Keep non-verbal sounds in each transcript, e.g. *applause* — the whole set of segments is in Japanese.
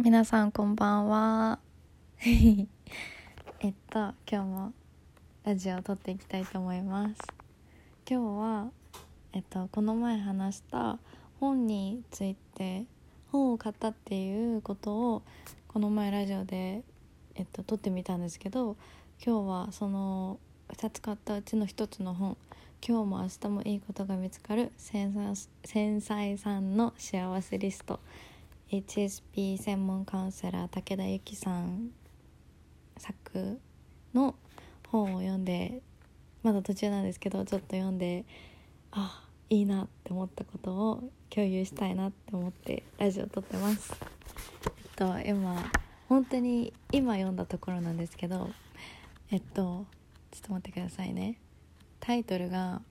皆さんこんばんは。*laughs* えっと今日もラジオを撮っていきたいと思います。今日はえっとこの前話した本について本を買ったっていうことをこの前ラジオでえっと撮ってみたんですけど今日はその2つ買ったうちの1つの本「今日も明日もいいことが見つかる繊細さんの幸せリスト」HSP 専門カウンセラー武田由紀さん作の本を読んでまだ途中なんですけどちょっと読んであいいなって思ったことを共有したいなって思ってラジオ撮ってます。えっと今本当に今読んだところなんですけどえっとちょっと待ってくださいねタイトルが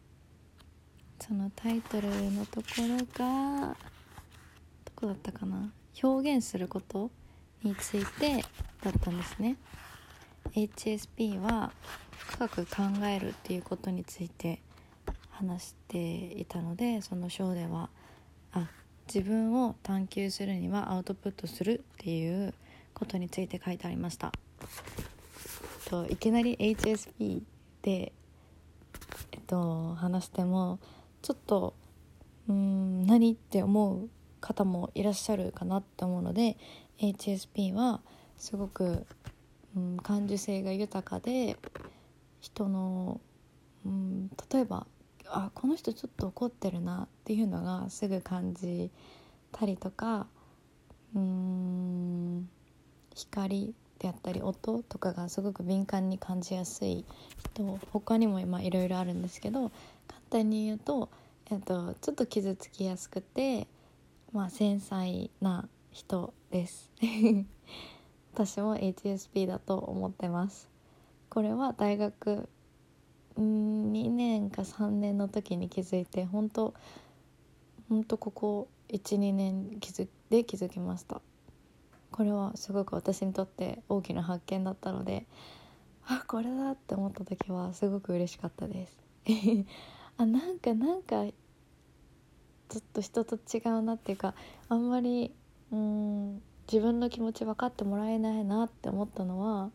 そのタイトルのところがこだったかな？表現することについてだったんですね。HSP は深く考えるっていうことについて話していたのでその章ではあ自分を探求するにはアウトプットするっていうことについて書いてありました。といきなり HSP で、えっと、話してもちょっとうん何って思う方もいらっしゃるかなって思うので HSP はすごく、うん、感受性が豊かで人の、うん、例えばあこの人ちょっと怒ってるなっていうのがすぐ感じたりとかうん光であったり音とかがすごく敏感に感じやすい人他にも今いろいろあるんですけど簡単に言うと、えっと、ちょっと傷つきやすくてまあ繊細な人です。*laughs* 私も HSP だと思ってます。これは大学2年か3年の時に気づいて本当本当ここ12年気づで気づきました。これはすごく私にとって大きな発見だったのであこれだって思った時はすごく嬉しかったです。*laughs* あなんかなんかちょっと人と違うなっていうかあんまりうん自分の気持ち分かってもらえないなって思ったのは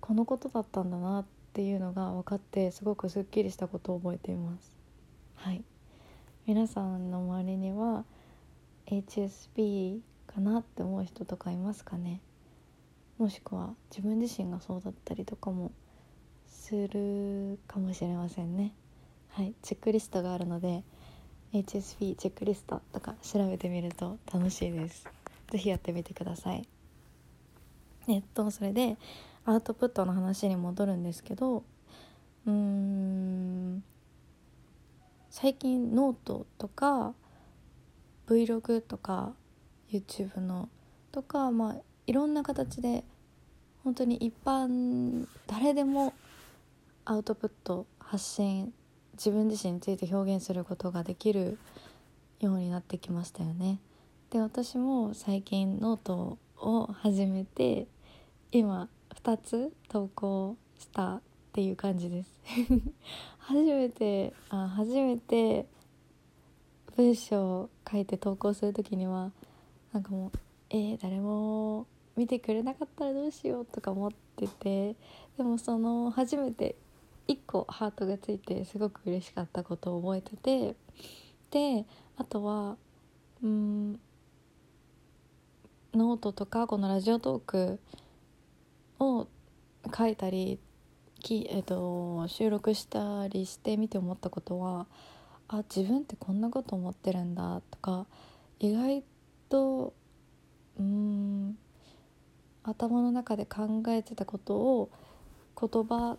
このことだったんだなっていうのが分かってすごくすっきりしたことを覚えています。はい。皆さんの周りには HSP かなって思う人とかいますかね？もしくは自分自身がそうだったりとかもするかもしれませんね。はい。チェックリストがあるので HSP チェックリストとか調べてみると楽しいです。是非やってみてください。えっとそれでアウトプットの話に戻るんですけどうーん最近ノートとか Vlog とか YouTube のとかまあいろんな形で本当に一般誰でもアウトプット発信自分自身について表現することができるようになってきましたよね。で私も最近ノートを始めて今2つ投稿したっていう感じです *laughs* 初めてあ初めて文章を書いて投稿する時にはなんかもうえー、誰も見てくれなかったらどうしようとか思っててでもその初めて1個ハートがついてすごく嬉しかったことを覚えててであとはうんノートとかこのラジオトークを書いたりき、えーと、収録したりしてみて思ったことはあ自分ってこんなこと思ってるんだとか意外とうん頭の中で考えてたことを言葉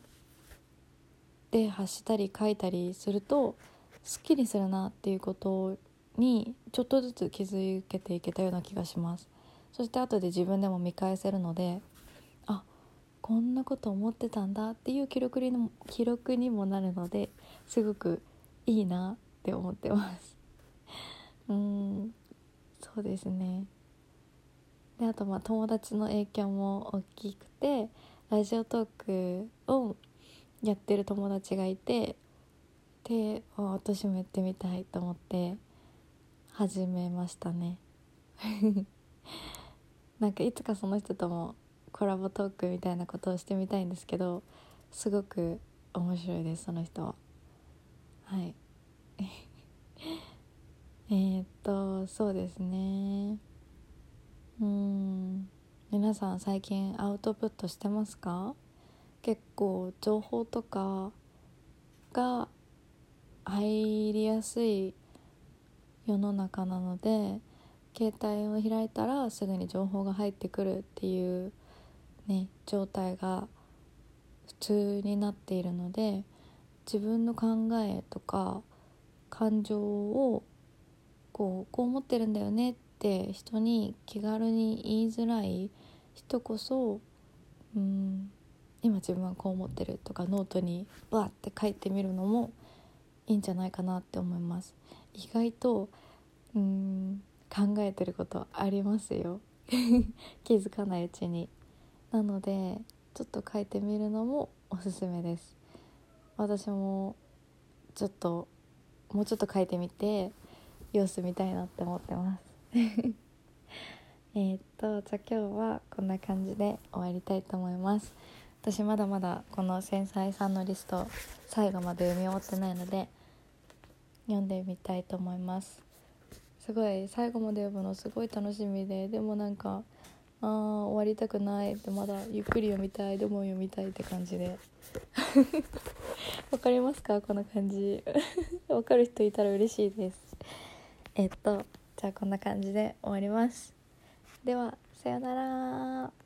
で発したり書いたりするとすっきりするなっていうことにちょっとずつ気づけていけたような気がします。そして後で自分でも見返せるのであこんなこと思ってたんだっていう記録にも記録にもなるのですごくいいなって思ってます。*laughs* うんそうですね。であとまあ友達の影響も大きくてラジオトークをやってる友達がいてで私もやってみたいと思って始めましたね。*laughs* なんかいつかその人ともコラボトークみたいなことをしてみたいんですけどすごく面白いですその人は。はい。*laughs* えっとそうですね。うん。皆さん最近アウトプットしてますか？結構情報とかが入りやすい世の中なので携帯を開いたらすぐに情報が入ってくるっていうね状態が普通になっているので自分の考えとか感情をこうこう思ってるんだよねって人に気軽に言いづらい人こそうん今自分はこう思ってるとかノートにバーって書いてみるのもいいんじゃないかなって思います。意外とうん考えてることありますよ。*laughs* 気づかないうちに。なのでちょっと書いてみるのもおすすめです。私もちょっともうちょっと書いてみて様子見たいなって思ってます。*laughs* えっとじゃあ今日はこんな感じで終わりたいと思います。私まだまだこの繊細さんのリスト最後まで読み終わってないので読んでみたいと思います。すごい最後まで読むのすごい楽しみででもなんかあー終わりたくないってまだゆっくり読みたいでも読みたいって感じで。*laughs* わかりますか？この感じ。*laughs* わかる人いたら嬉しいです。えっとじゃあこんな感じで終わります。ではさよなら。